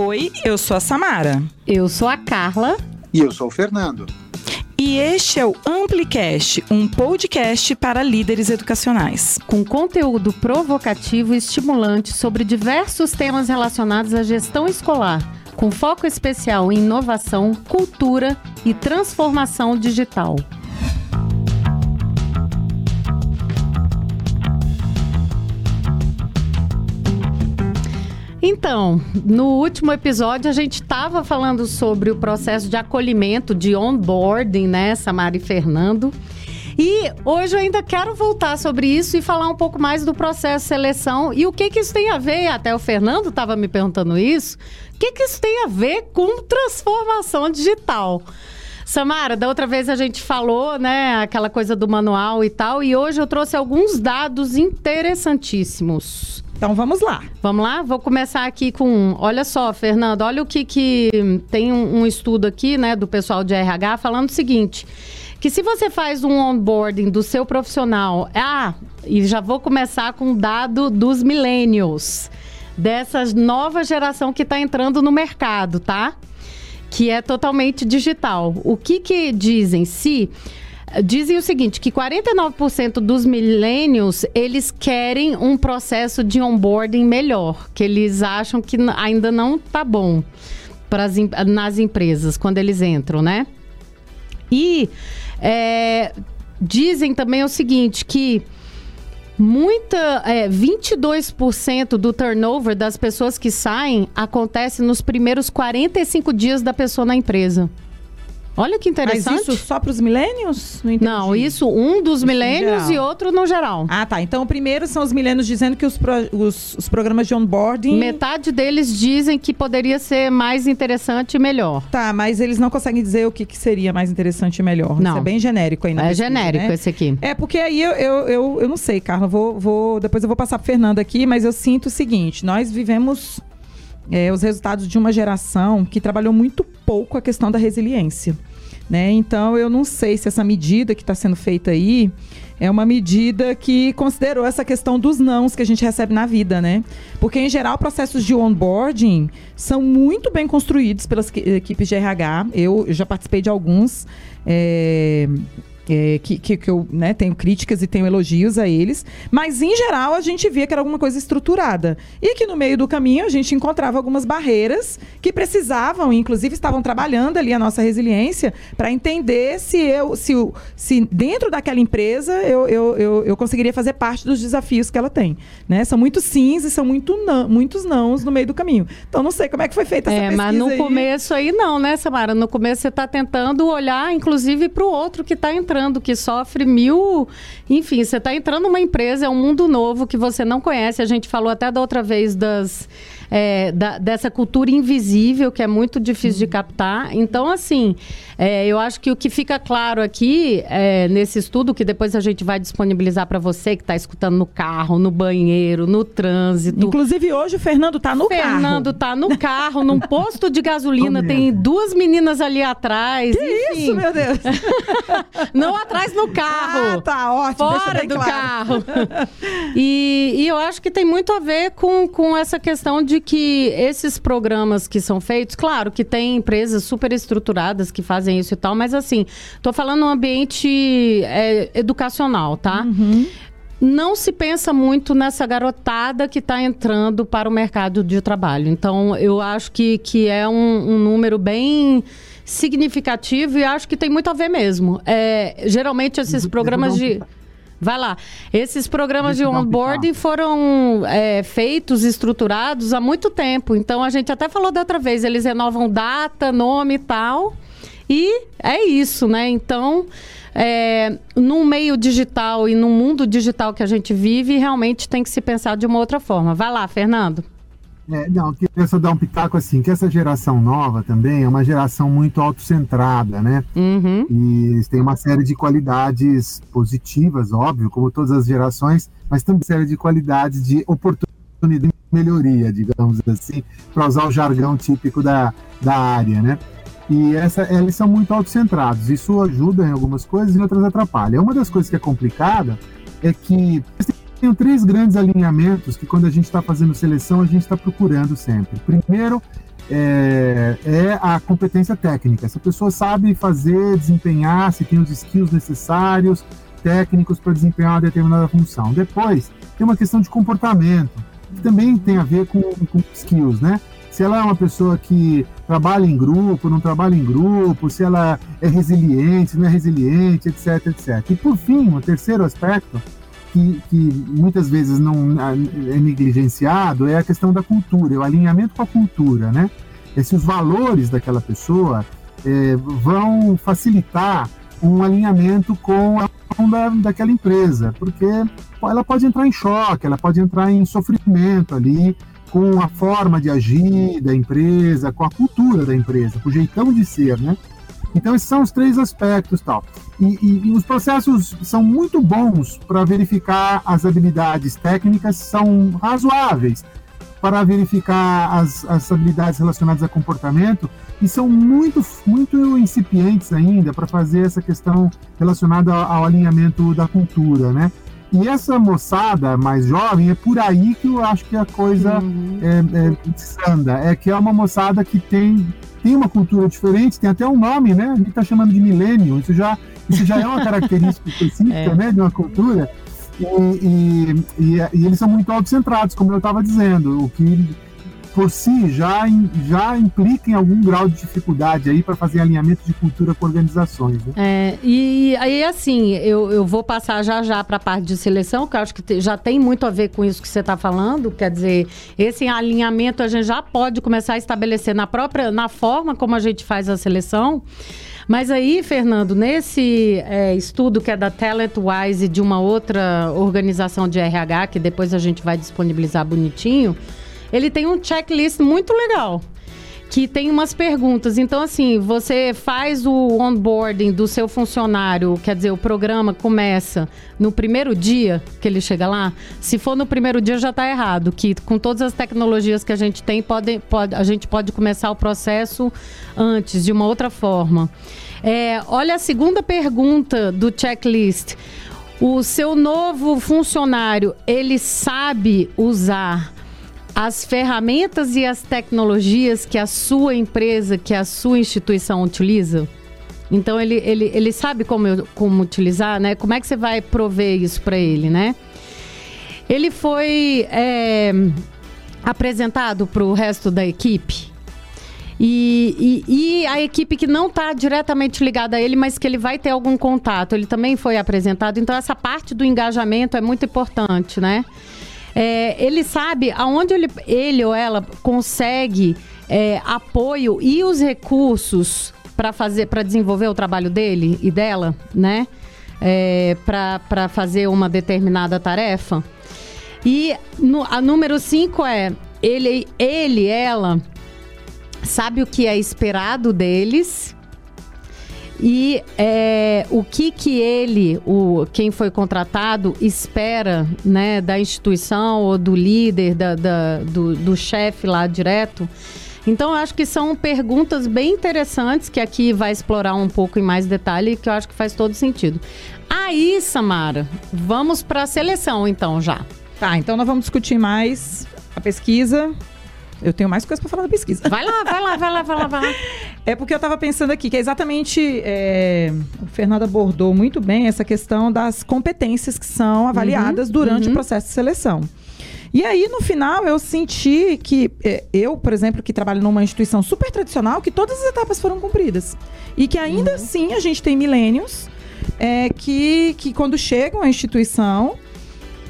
Oi, eu sou a Samara. Eu sou a Carla. E eu sou o Fernando. E este é o Amplicast, um podcast para líderes educacionais. Com conteúdo provocativo e estimulante sobre diversos temas relacionados à gestão escolar, com foco especial em inovação, cultura e transformação digital. Então, no último episódio a gente estava falando sobre o processo de acolhimento, de onboarding, né, Samara e Fernando. E hoje eu ainda quero voltar sobre isso e falar um pouco mais do processo de seleção e o que, que isso tem a ver, até o Fernando estava me perguntando isso, o que, que isso tem a ver com transformação digital? Samara, da outra vez a gente falou, né, aquela coisa do manual e tal, e hoje eu trouxe alguns dados interessantíssimos. Então vamos lá. Vamos lá? Vou começar aqui com. Olha só, Fernando, olha o que, que tem um, um estudo aqui, né, do pessoal de RH falando o seguinte que se você faz um onboarding do seu profissional, ah, e já vou começar com o dado dos millennials, dessa nova geração que está entrando no mercado, tá? Que é totalmente digital. O que que dizem? Se Dizem o seguinte, que 49% dos millennials, eles querem um processo de onboarding melhor, que eles acham que ainda não tá bom pras, nas empresas, quando eles entram, né? E é, dizem também o seguinte, que muita é, 22% do turnover das pessoas que saem acontece nos primeiros 45 dias da pessoa na empresa. Olha que interessante. Mas isso só para os milênios? Não, Não, isso um dos milênios e outro no geral. Ah, tá. Então, o primeiro são os milênios dizendo que os, pro, os, os, programas de onboarding... Metade deles dizem que poderia ser mais interessante e melhor. Tá, mas eles não conseguem dizer o que, que seria mais interessante e melhor. Não. Isso é bem genérico ainda. É pesquisa, genérico né? esse aqui. É, porque aí eu, eu, eu, eu não sei, Carla. Vou, vou, depois eu vou passar para Fernanda aqui, mas eu sinto o seguinte. Nós vivemos... É, os resultados de uma geração que trabalhou muito pouco a questão da resiliência. Né? Então, eu não sei se essa medida que está sendo feita aí é uma medida que considerou essa questão dos nãos que a gente recebe na vida, né? Porque, em geral, processos de onboarding são muito bem construídos pelas equipes de RH. Eu já participei de alguns. É, é, que, que, que, eu né, tenho críticas e tenho elogios a eles, mas em geral a gente via que era alguma coisa estruturada. E que no meio do caminho a gente encontrava algumas barreiras que precisavam, inclusive estavam trabalhando ali a nossa resiliência para entender se eu, se, se dentro daquela empresa eu, eu, eu, eu, conseguiria fazer parte dos desafios que ela tem. Né? São muitos sims e são muito não, muitos nãos no meio do caminho. Então não sei como é que foi feita essa é, pesquisa. Mas no aí. começo aí não, né, Samara? No começo você está tentando olhar, inclusive, para o outro que está entrando que sofre mil. Enfim, você está entrando numa empresa, é um mundo novo que você não conhece. A gente falou até da outra vez das é, da, dessa cultura invisível que é muito difícil de uhum. captar. Então, assim, é, eu acho que o que fica claro aqui é, nesse estudo, que depois a gente vai disponibilizar para você que está escutando no carro, no banheiro, no trânsito. Inclusive, hoje o Fernando está no Fernando carro. Fernando está no carro, num posto de gasolina, tem duas meninas ali atrás. Que enfim. isso, meu Deus! Não atrás no carro. Ah, tá ótimo. Fora do claro. carro. e, e eu acho que tem muito a ver com, com essa questão de que esses programas que são feitos, claro que tem empresas super estruturadas que fazem isso e tal, mas assim, tô falando no ambiente é, educacional, tá? Uhum não se pensa muito nessa garotada que está entrando para o mercado de trabalho. Então, eu acho que, que é um, um número bem significativo e acho que tem muito a ver mesmo. É, geralmente, esses programas de. Vai lá. Esses programas de onboarding foram é, feitos, estruturados há muito tempo. Então, a gente até falou da outra vez, eles renovam data, nome e tal. E é isso, né? Então, é, num meio digital e num mundo digital que a gente vive, realmente tem que se pensar de uma outra forma. Vai lá, Fernando. É, não, queria só dar um pitaco assim, que essa geração nova também é uma geração muito autocentrada, né? Uhum. E tem uma série de qualidades positivas, óbvio, como todas as gerações, mas também uma série de qualidades de oportunidade de melhoria, digamos assim, para usar o jargão típico da, da área, né? E essa, eles são muito autocentrados. Isso ajuda em algumas coisas e outras atrapalha. Uma das coisas que é complicada é que tem três grandes alinhamentos que, quando a gente está fazendo seleção, a gente está procurando sempre. Primeiro, é, é, a competência técnica. Essa pessoa sabe fazer, desempenhar, se tem os skills necessários, técnicos para desempenhar uma determinada função. Depois, tem uma questão de comportamento, que também tem a ver com, com skills, né? Se ela é uma pessoa que trabalha em grupo, não trabalha em grupo, se ela é resiliente, se não é resiliente, etc, etc. E por fim, o terceiro aspecto que, que, muitas vezes não é negligenciado é a questão da cultura, é o alinhamento com a cultura, né? É se os valores daquela pessoa é, vão facilitar um alinhamento com a da, daquela empresa, porque ela pode entrar em choque, ela pode entrar em sofrimento ali com a forma de agir da empresa, com a cultura da empresa, com o jeitão de ser, né? Então esses são os três aspectos tal. E, e, e os processos são muito bons para verificar as habilidades técnicas, são razoáveis para verificar as, as habilidades relacionadas a comportamento e são muito, muito incipientes ainda para fazer essa questão relacionada ao, ao, alinhamento da cultura, né? E essa moçada mais jovem é por aí que eu acho que a coisa uhum. é, é, anda. É que é uma moçada que tem, tem uma cultura diferente, tem até um nome, né? A gente está chamando de milênio. Isso já, isso já é uma característica específica é. né, de uma cultura. E, e, e, e eles são muito autocentrados, como eu estava dizendo, o que por si já, já implica em algum grau de dificuldade aí para fazer alinhamento de cultura com organizações. Né? É, e aí, assim, eu, eu vou passar já já para a parte de seleção, que eu acho que te, já tem muito a ver com isso que você está falando. Quer dizer, esse alinhamento a gente já pode começar a estabelecer na própria, na forma como a gente faz a seleção. Mas aí, Fernando, nesse é, estudo que é da TalentWise de uma outra organização de RH, que depois a gente vai disponibilizar bonitinho, ele tem um checklist muito legal que tem umas perguntas. Então, assim, você faz o onboarding do seu funcionário, quer dizer, o programa começa no primeiro dia que ele chega lá. Se for no primeiro dia, já está errado. Que com todas as tecnologias que a gente tem, pode, pode, a gente pode começar o processo antes, de uma outra forma. É, olha a segunda pergunta do checklist. O seu novo funcionário, ele sabe usar as ferramentas e as tecnologias que a sua empresa, que a sua instituição utiliza? Então ele, ele, ele sabe como, como utilizar, né? Como é que você vai prover isso para ele, né? Ele foi é, apresentado para o resto da equipe. E, e, e, a equipe que não está diretamente ligada a ele, mas que ele vai ter algum contato, ele também foi apresentado. Então, essa parte do engajamento é muito importante, né? É, ele sabe aonde ele, ele ou ela consegue é, apoio e os recursos para fazer, para desenvolver o trabalho dele e dela, né? É, para fazer uma determinada tarefa. E no, a número 5 é ele, ele, ela sabe o que é esperado deles e é, o que que ele, o, quem foi contratado, espera né, da instituição ou do líder, da, da do, do chefe lá direto. Então, eu acho que são perguntas bem interessantes que aqui vai explorar um pouco em mais detalhe que eu acho que faz todo sentido. Aí, Samara, vamos para a seleção então já. Tá, então nós vamos discutir mais a pesquisa, eu tenho mais coisa para falar da pesquisa. Vai lá, vai lá, vai lá, vai lá, vai lá. É porque eu estava pensando aqui que é exatamente é, o Fernando abordou muito bem essa questão das competências que são avaliadas uhum, durante uhum. o processo de seleção. E aí, no final, eu senti que é, eu, por exemplo, que trabalho numa instituição super tradicional, que todas as etapas foram cumpridas. E que ainda uhum. assim a gente tem milênios é, que, que, quando chegam à instituição,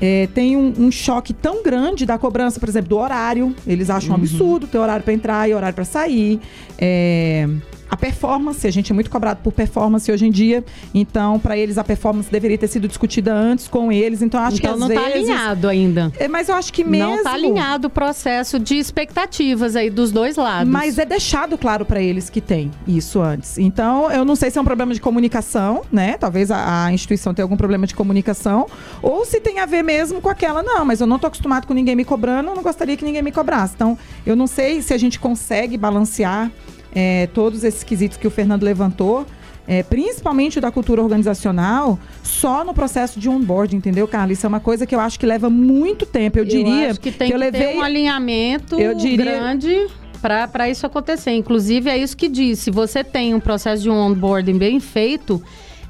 é, tem um, um, choque tão grande da cobrança, por exemplo, do horário. Eles acham uhum. um absurdo ter horário para entrar e horário para sair. É, a performance, a gente é muito cobrado por performance hoje em dia. Então, para eles, a performance deveria ter sido discutida antes com eles. Então, acho então, que às não está alinhado ainda. É, mas eu acho que mesmo. Não está alinhado o processo de expectativas aí dos dois lados. Mas é deixado claro para eles que tem isso antes. Então, eu não sei se é um problema de comunicação, né? Talvez a, a instituição tenha algum problema de comunicação. Ou se tem a ver mesmo com aquela, não, mas eu não estou acostumado com ninguém me cobrando, eu não gostaria que ninguém me cobrasse. Então, eu não sei se a gente consegue balancear é, todos esses quesitos que o Fernando levantou, é, principalmente da cultura organizacional, só no processo de onboard, entendeu, Carla? Isso é uma coisa que eu acho que leva muito tempo. Eu, eu diria que tem que, eu levei, ter um alinhamento eu diria, grande. para isso acontecer. Inclusive, é isso que diz. Se você tem um processo de onboarding bem feito,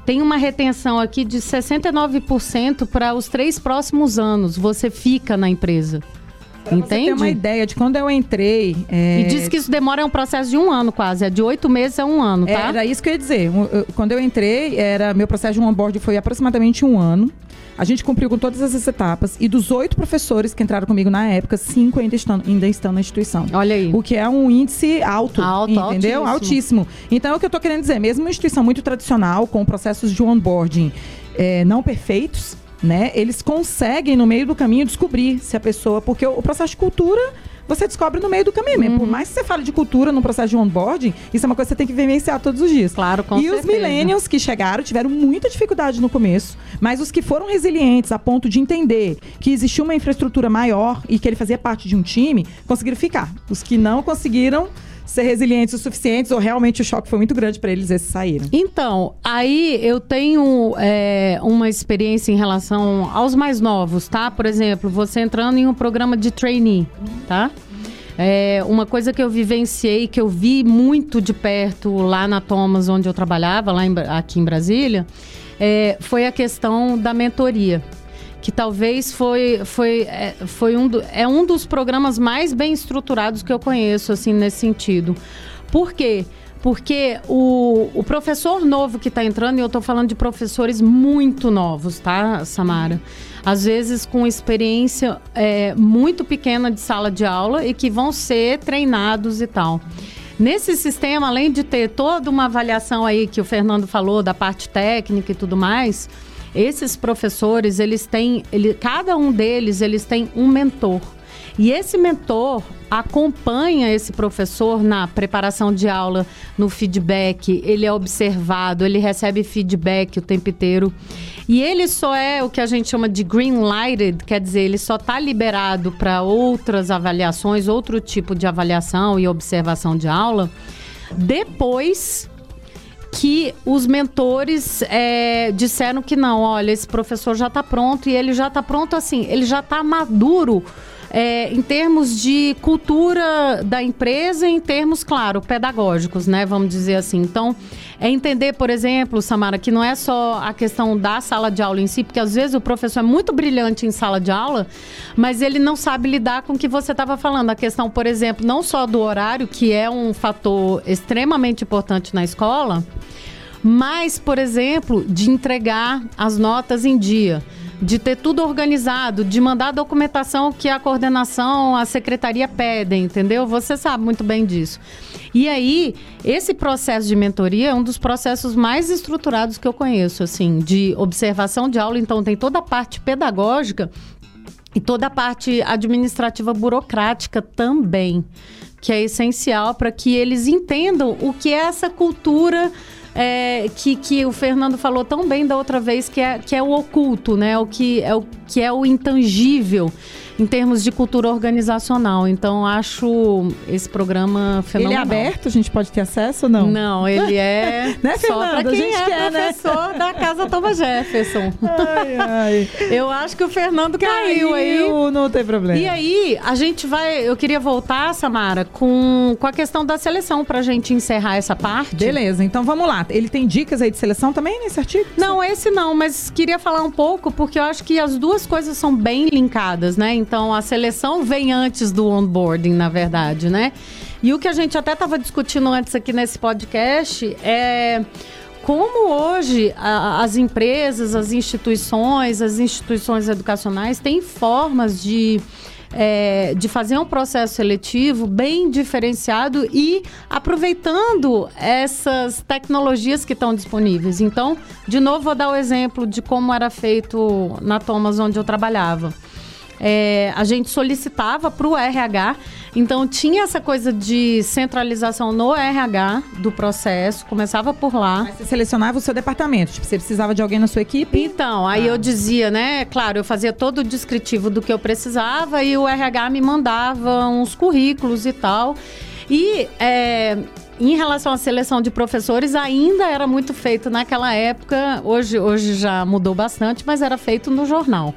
tem uma retenção aqui de 69% para os três próximos anos. Você fica na empresa. Pra Entende? Você tem uma ideia de quando eu entrei. É... E diz que isso demora um processo de um ano quase, é de oito meses a um ano, tá? Era isso que eu ia dizer. Quando eu entrei, era meu processo de onboard foi aproximadamente um ano. A gente cumpriu com todas essas etapas e dos oito professores que entraram comigo na época, cinco ainda estão, ainda estão na instituição. Olha aí. O que é um índice alto, alto entendeu? Altíssimo. altíssimo. Então, é o que eu estou querendo dizer, mesmo uma instituição muito tradicional, com processos de onboarding é, não perfeitos, né? Eles conseguem, no meio do caminho, descobrir se a pessoa. Porque o, processo de cultura você descobre no meio do caminho. Uhum. Por mais que você fale de cultura no processo de onboarding, isso é uma coisa que você tem que vivenciar todos os dias. Claro, com E certeza. os millennials que chegaram tiveram muita dificuldade no começo, mas os que foram resilientes a ponto de entender que existia uma infraestrutura maior e que ele fazia parte de um time, conseguiram ficar. Os que não conseguiram ser resilientes o suficientes ou realmente o choque foi muito grande para eles, esses saíram? Então, aí eu tenho é, uma experiência em relação aos mais novos, tá? Por exemplo, você entrando em um programa de trainee, tá? É, uma coisa que eu vivenciei, que eu vi muito de perto lá na Thomas, onde eu trabalhava, lá em, aqui em Brasília, é, foi a questão da mentoria que talvez foi, foi, é, foi um, do, é um dos programas mais bem estruturados que eu conheço, assim, nesse sentido. Por quê? Porque o, o professor novo que está entrando, e eu estou falando de professores muito novos, tá, Samara? Às vezes com experiência é, muito pequena de sala de aula e que vão ser treinados e tal. Nesse sistema, além de ter toda uma avaliação aí que o Fernando falou da parte técnica e tudo mais, esses professores, eles têm, ele, cada um deles, eles têm um mentor. E esse mentor acompanha esse professor na preparação de aula, no feedback, ele é observado, ele recebe feedback o tempo inteiro. E ele só é o que a gente chama de green lighted, quer dizer, ele só está liberado para outras avaliações, outro tipo de avaliação e observação de aula, depois que os mentores é, disseram que não, olha, esse professor já está pronto e ele já está pronto assim, ele já está maduro é, em termos de cultura da empresa, em termos, claro, pedagógicos, né? Vamos dizer assim. Então, é entender, por exemplo, Samara, que não é só a questão da sala de aula em si, porque às vezes o professor é muito brilhante em sala de aula, mas ele não sabe lidar com o que você estava falando. A questão, por exemplo, não só do horário, que é um fator extremamente importante na escola, mas, por exemplo, de entregar as notas em dia de ter tudo organizado, de mandar a documentação que a coordenação, a secretaria pedem, entendeu? Você sabe muito bem disso. E aí, esse processo de mentoria é um dos processos mais estruturados que eu conheço, assim, de observação de aula. Então, tem toda a parte pedagógica e toda a parte administrativa burocrática também, que é essencial para que eles entendam o que é essa cultura é, que, que o Fernando falou tão bem da outra vez, que é, que é o oculto, né? O que é o, que é o intangível em termos de cultura organizacional. Então, acho esse programa fenomenal. Ele é aberto? A gente pode ter acesso ou não? Não, ele é né, só para quem é quer, né? professor né? da Casa Thomas Jefferson. Ai, ai. Eu acho que o Fernando caiu, caiu aí. Não tem problema. E aí, a gente vai... Eu queria voltar, Samara, com, com a questão da seleção para a gente encerrar essa parte. Beleza, então vamos lá. Ele tem dicas aí de seleção também nesse artigo? Não, esse não, mas queria falar um pouco, porque eu acho que as duas coisas são bem linkadas, né? Então, a seleção vem antes do onboarding, na verdade, né? E o que a gente até estava discutindo antes aqui nesse podcast é como hoje a, as empresas, as instituições, as instituições educacionais têm formas de é, de fazer um processo seletivo bem diferenciado e aproveitando essas tecnologias que estão disponíveis. Então, de novo, vou dar o exemplo de como era feito na Thomas, onde eu trabalhava é, a gente solicitava para o RH. Então tinha essa coisa de centralização no RH do processo, começava por lá. Mas você selecionava o seu departamento, tipo, você precisava de alguém na sua equipe? Então, aí ah. eu dizia, né, claro, eu fazia todo o descritivo do que eu precisava e o RH me mandava uns currículos e tal. E é, em relação à seleção de professores, ainda era muito feito naquela época. Hoje, hoje já mudou bastante, mas era feito no jornal.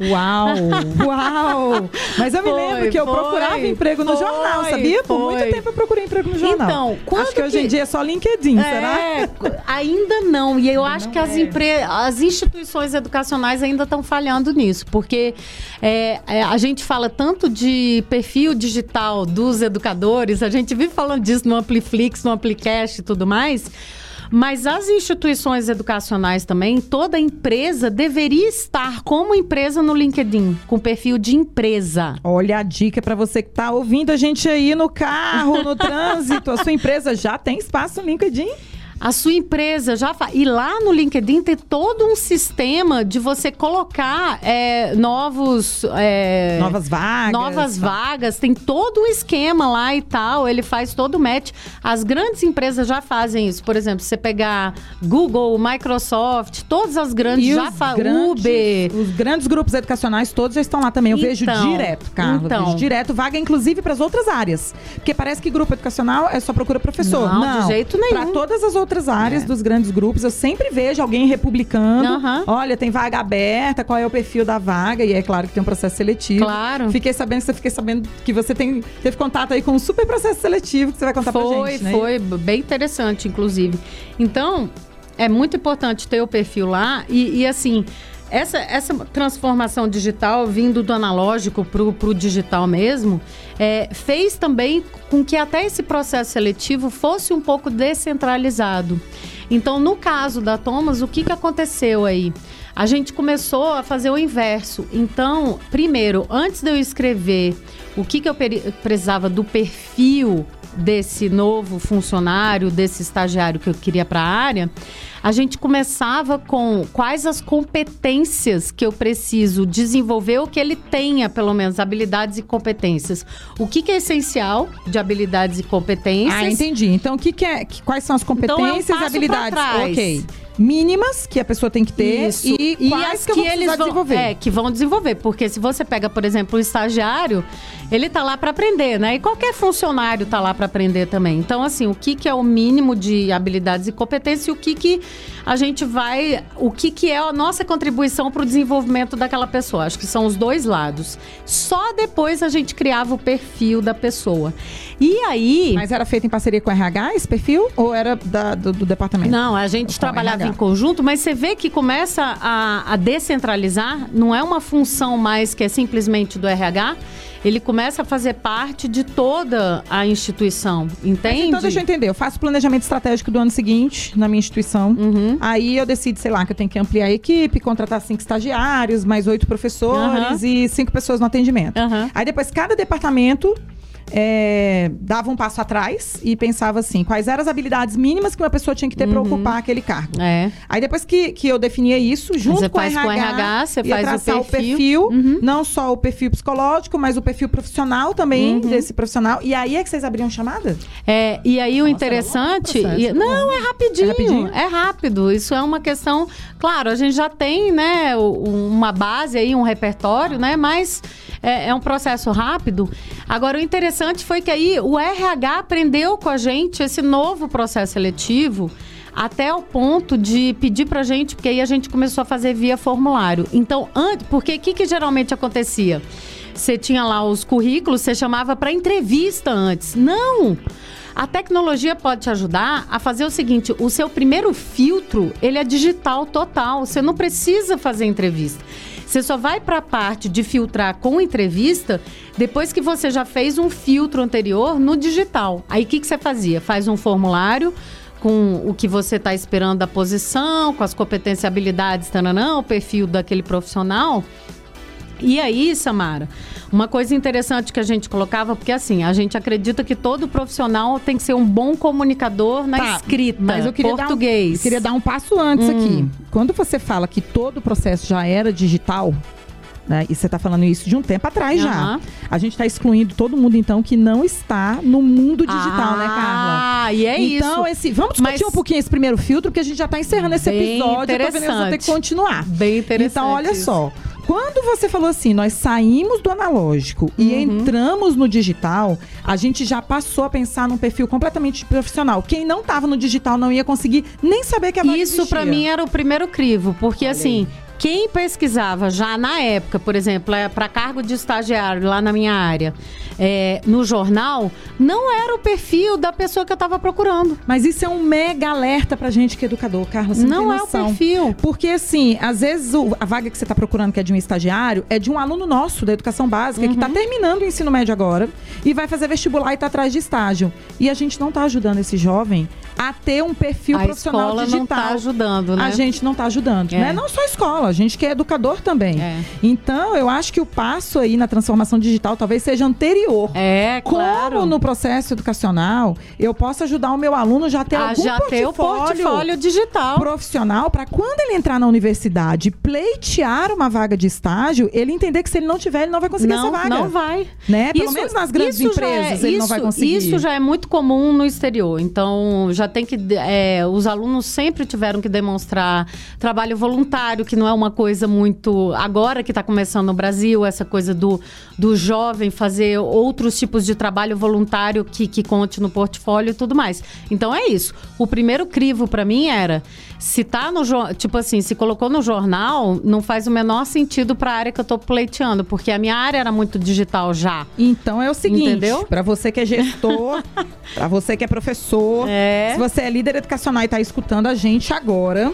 Uau! Uau! Mas eu me Foi, lembro que eu foi, procurava emprego no foi, jornal, sabia? Por muito tempo eu procurei emprego no jornal. Então, quando Acho que hoje em que- dia é só LinkedIn, será? É, ainda não. E eu acho que as, é. empre... as instituições educacionais ainda estão falhando nisso, porque é, é, a gente fala tanto de perfil digital dos educadores, a gente vive falando disso no Ampliflix, no Amplicast e tudo mais. Mas as instituições educacionais também, toda empresa deveria estar como empresa no LinkedIn, com perfil de empresa. Olha a dica para você que tá ouvindo a gente aí no carro, no trânsito. A sua empresa já tem espaço no LinkedIn? A sua empresa já faz. E lá no LinkedIn tem todo um sistema de você colocar é, novos. é, Novas vagas. Novas tá. vagas, tem todo um esquema lá e tal, ele faz todo o match. As grandes empresas já fazem isso. Por exemplo, você pegar Google, Microsoft, todas as grandes E já fazem. Uber. Os grandes grupos educacionais todos já estão lá também. Eu vejo Então, direto, Carla. então. Vejo direto, vaga inclusive para as outras áreas. Porque parece que grupo educacional é só procura professor. Não, de jeito nenhum. Para todas as outras áreas dos grandes grupos, eu sempre vejo alguém republicando. Aham. Olha, tem vaga aberta, qual é o perfil da vaga? E é claro que tem um processo seletivo. Claro. Fiquei sabendo que você fiquei sabendo que você tem, teve contato aí com um super processo seletivo que você vai contar foi, pra gente, né? Foi, bem interessante, inclusive. Então, é muito importante ter o perfil lá e, e, assim. Essa, essa transformação digital, vindo do analógico para o digital mesmo, é, fez também com que até esse processo seletivo fosse um pouco descentralizado. Então, no caso da Thomas, o que, que aconteceu aí? A gente começou a fazer o inverso. Então, primeiro, antes de eu escrever o que, que eu precisava do perfil desse novo funcionário, desse estagiário que eu queria para a área, a gente começava com quais as competências que eu preciso desenvolver, ou que ele tenha, pelo menos, habilidades e competências. O que, que é essencial de habilidades e competências? Ah, entendi. Então, o que, que é, que- quais são as Então, é competências e passo habilidades? Ok. Mínimas que a pessoa tem que ter Isso. e, quais as que, vou precisar vão, desenvolver. É, que vão desenvolver. Porque se você pega, por exemplo, o estagiário, ele tá lá para aprender, né? E qualquer funcionário tá lá para aprender também. Então, assim, o que, que é o mínimo de habilidades e competências e o que, que a gente vai. O que, que é a nossa contribuição para o desenvolvimento daquela pessoa. Acho que são os dois lados. Só depois a gente criava o perfil da pessoa. E aí. Mas era feito em parceria com o RH, esse perfil? Ou era da- do, do departamento? Não, a gente Com trabalhava em conjunto, mas você vê que começa a, a descentralizar, não é uma função mais que é simplesmente do RH, ele começa a fazer parte de toda a instituição, entende? Então, deixa eu entender. Eu faço planejamento estratégico do ano seguinte na minha instituição. Uhum. Aí eu decido, sei lá, que eu tenho que ampliar a equipe, contratar cinco estagiários, mais oito professores Aham. e cinco pessoas no atendimento. Aham. Aí depois cada departamento é, dava um passo atrás e pensava assim, quais eram as habilidades mínimas que uma pessoa tinha que ter para ocupar aquele cargo. É. Aí depois que, que eu definia isso, junto Você com faz o com o RH, RH, você ia faz o traçar o perfil. perfil, Uhum. não só o perfil psicológico, mas o perfil profissional também Uhum. desse profissional. E aí é que vocês abriam chamada? É, e aí o Nossa, interessante. era longo o processo, e- não, é rapidinho, É rapidinho? é rápido. Isso é uma questão. Claro, a gente já tem, né, o- uma base aí, um repertório, né? Mas é, é um processo rápido. Agora, o interessante foi que aí o RH aprendeu com a gente esse novo processo seletivo. Até o ponto de pedir pra gente, porque aí a gente começou a fazer via formulário. Então, antes, porque o que, que geralmente acontecia? Você tinha lá os currículos, você chamava para entrevista antes. Não! A tecnologia pode te ajudar a fazer o seguinte: o seu primeiro filtro ele é digital total. Você não precisa fazer entrevista. Você só vai para a parte de filtrar com entrevista depois que você já fez um filtro anterior no digital. Aí o que, que você fazia? Faz um formulário com o que você está esperando da posição, com as competências e habilidades, taranã, o perfil daquele profissional. E aí, Samara, uma coisa interessante que a gente colocava, porque assim, a gente acredita que todo profissional tem que ser um bom comunicador na Tá, escrita, Mas eu queria português. Dar um, eu queria dar um passo antes Hum. aqui. Quando você fala que todo o processo já era digital, né? E você está falando isso de um tempo atrás já. Aham. A gente está excluindo todo mundo, então, que não está no mundo digital, né, Carla? Ah, e é então, isso. esse, vamos discutir Mas- um pouquinho esse primeiro filtro, porque a gente já está encerrando esse Bem episódio. Eu tô vendo que ter que continuar. Bem interessante. Então, olha isso. só. Quando você falou assim, nós saímos do analógico uhum. e entramos no digital, a gente já passou a pensar num perfil completamente profissional. Quem não estava no digital não ia conseguir nem saber que a Isso para mim era o primeiro crivo, porque Olha assim, aí quem pesquisava já na época, por exemplo, é para cargo de estagiário lá na minha área, é, no jornal, não era o perfil da pessoa que eu estava procurando. Mas isso é um mega alerta pra gente que é educador, Carlos. Não, não é o perfil. Porque, assim, às vezes o, a vaga que você está procurando, que é de um estagiário, é de um aluno nosso da educação básica, uhum. que está terminando o ensino médio agora e vai fazer vestibular e está atrás de estágio. E a gente não está ajudando esse jovem a ter um perfil a profissional escola digital. não está ajudando, né? A gente não está ajudando. É. Né? Não só a escola, a gente que é educador também. É. Então, eu acho que o passo aí na transformação digital talvez seja anterior. É, claro. Como no processo educacional, eu posso ajudar o meu aluno já ter a algum já portfólio, ter o portfólio digital profissional para quando ele entrar na universidade pleitear uma vaga de estágio, ele entender que se ele não tiver, ele não vai conseguir não, essa vaga. Não vai. Né? Pelo isso, menos nas grandes empresas, é, ele isso, não vai conseguir. Isso já é muito comum no exterior. Então, já tem que. É, os alunos sempre tiveram que demonstrar trabalho voluntário, que não é uma coisa muito. Agora que está começando no Brasil, essa coisa do, do jovem fazer outros tipos de trabalho voluntário que, que conte no portfólio e tudo mais. Então é isso. O primeiro crivo para mim era se tá no tipo assim, se colocou no jornal, não faz o menor sentido para a área que eu tô pleiteando, porque a minha área era muito digital já. Então é o seguinte, para você que é gestor, para você que é professor, é. se você é líder educacional e tá escutando a gente agora,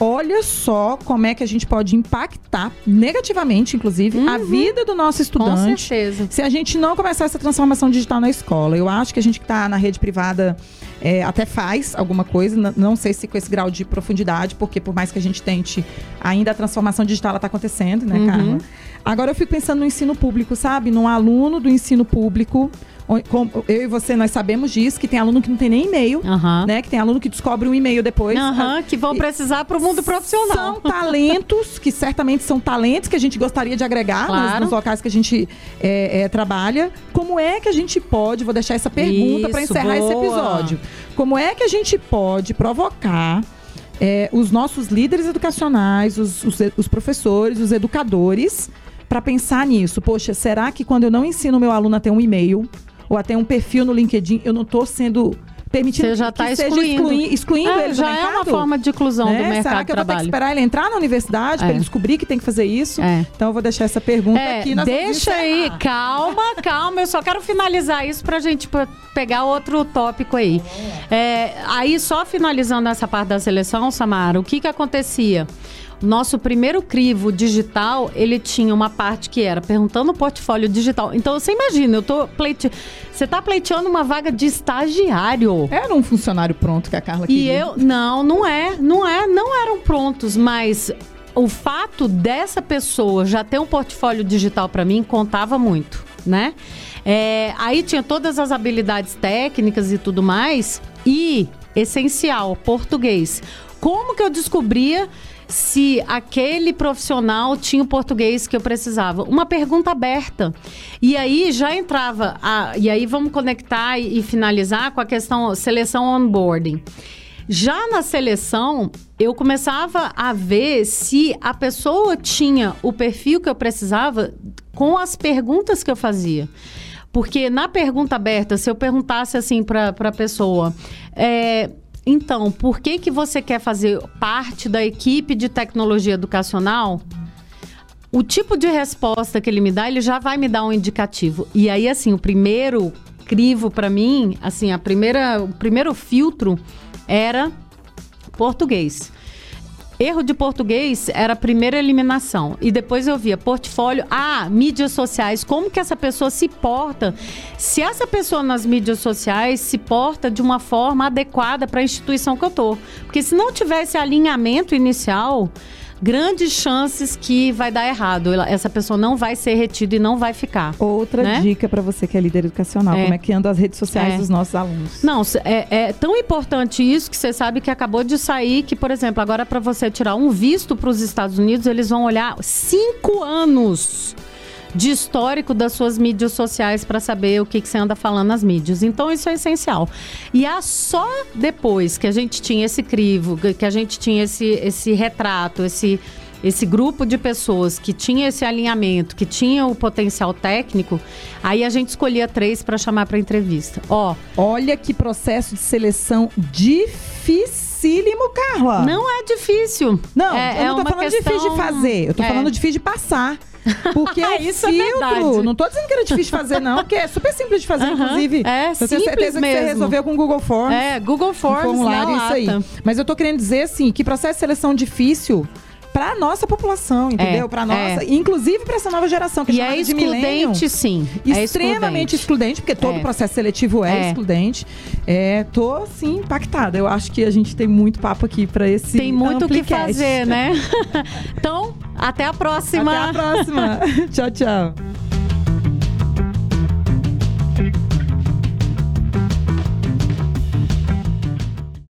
olha só como é que a gente pode impactar negativamente, inclusive, uhum. a vida do nosso estudante. Com certeza. Se a gente não começar essa transformação digital na escola. Eu acho que a gente que está na rede privada é, até faz alguma coisa, não sei se com esse grau de profundidade, porque por mais que a gente tente, ainda a transformação digital está acontecendo, né, uhum. Carla? Agora eu fico pensando no ensino público, sabe? Num aluno do ensino público eu e você, nós sabemos disso, que tem aluno que não tem nem e-mail, uhum. né? Que tem aluno que descobre um e-mail depois. Uhum, que vão precisar para o mundo profissional. São talentos, que certamente são talentos que a gente gostaria de agregar claro. nos, nos, locais que a gente é, é, trabalha. Como é que a gente pode, vou deixar essa pergunta para encerrar boa. esse episódio. Como é que a gente pode provocar é, os nossos líderes educacionais, os, os, os professores, os educadores, para pensar nisso. Poxa, será que quando eu não ensino meu aluno a ter um e-mail, ou até um perfil no LinkedIn, eu não estou sendo permitindo Você já tá que excluindo. seja excluindo é, ele já é uma forma de inclusão né? do mercado Será que eu vou ter que esperar ele entrar na universidade é. para ele descobrir que tem que fazer isso? É. Então eu vou deixar essa pergunta é, aqui. deixa aí, calma, calma. Eu só quero finalizar isso para a gente pegar outro tópico aí. É, aí só finalizando essa parte da seleção, Samara, o que que acontecia? Nosso primeiro crivo digital, ele tinha uma parte que era perguntando o portfólio digital. Então, você imagina, eu tô pleite... Você tá pleiteando uma vaga de estagiário. Era um funcionário pronto que a Carla queria. E eu... Não, não é. Não é. Não eram prontos, mas o fato dessa pessoa já ter um portfólio digital para mim contava muito, né? É, aí tinha todas as habilidades técnicas e tudo mais. E, essencial, português. Como que eu descobria se aquele profissional tinha o português que eu precisava. Uma pergunta aberta. E aí já entrava. A, e aí vamos conectar e, e finalizar com a questão seleção onboarding. Já na seleção, eu começava a ver se a pessoa tinha o perfil que eu precisava com as perguntas que eu fazia. Porque na pergunta aberta, se eu perguntasse assim para a pessoa, é, então, por que, que você quer fazer parte da equipe de tecnologia educacional? O tipo de resposta que ele me dá, ele já vai me dar um indicativo. E aí, assim, o primeiro crivo para mim, assim, a primeira, o primeiro filtro era português. Erro de português era a primeira eliminação. E depois eu via portfólio. Ah, mídias sociais. Como que essa pessoa se porta? Se essa pessoa nas mídias sociais se porta de uma forma adequada para a instituição que eu tô. Porque se não tivesse alinhamento inicial, grandes chances que vai dar errado. Essa pessoa não vai ser retida e não vai ficar. Outra né? dica para você que é líder educacional, é. como é que anda as redes sociais é. dos nossos alunos. Não, é, é, tão importante isso que você sabe que acabou de sair que, por exemplo, agora para você tirar um visto para os Estados Unidos, eles vão olhar cinco anos de histórico das suas mídias sociais para saber o que, que você anda falando nas mídias. Então, isso é essencial. E é só depois que a gente tinha esse crivo, que a gente tinha esse, esse retrato, esse esse grupo de pessoas que tinha esse alinhamento, que tinha o potencial técnico, aí a gente escolhia três para chamar para entrevista. Ó, olha que processo de seleção dificílimo, Carla. Não é difícil. Não, é, eu não tô é falando questão... difícil de fazer, eu tô é. falando difícil de passar. Porque é Isso é filtro. verdade. não tô dizendo que era difícil de fazer, não, porque é super simples de fazer, inclusive. É, eu tenho simples certeza que você mesmo. resolveu com o Google Forms. É, Google um Forms, formulário, na isso aí. Mas eu tô querendo dizer, assim, que processo de seleção difícil pra nossa população, entendeu? É, Pra nossa, é. inclusive pra essa nova geração, que é E é de excludente, sim. É Extremamente excludente. excludente, porque todo É. processo seletivo é, É. excludente. É, tô, assim, impactada. Eu acho que a gente tem muito papo aqui pra esse Tem muito o que fazer, né? então, até a próxima. Até a próxima. tchau, tchau.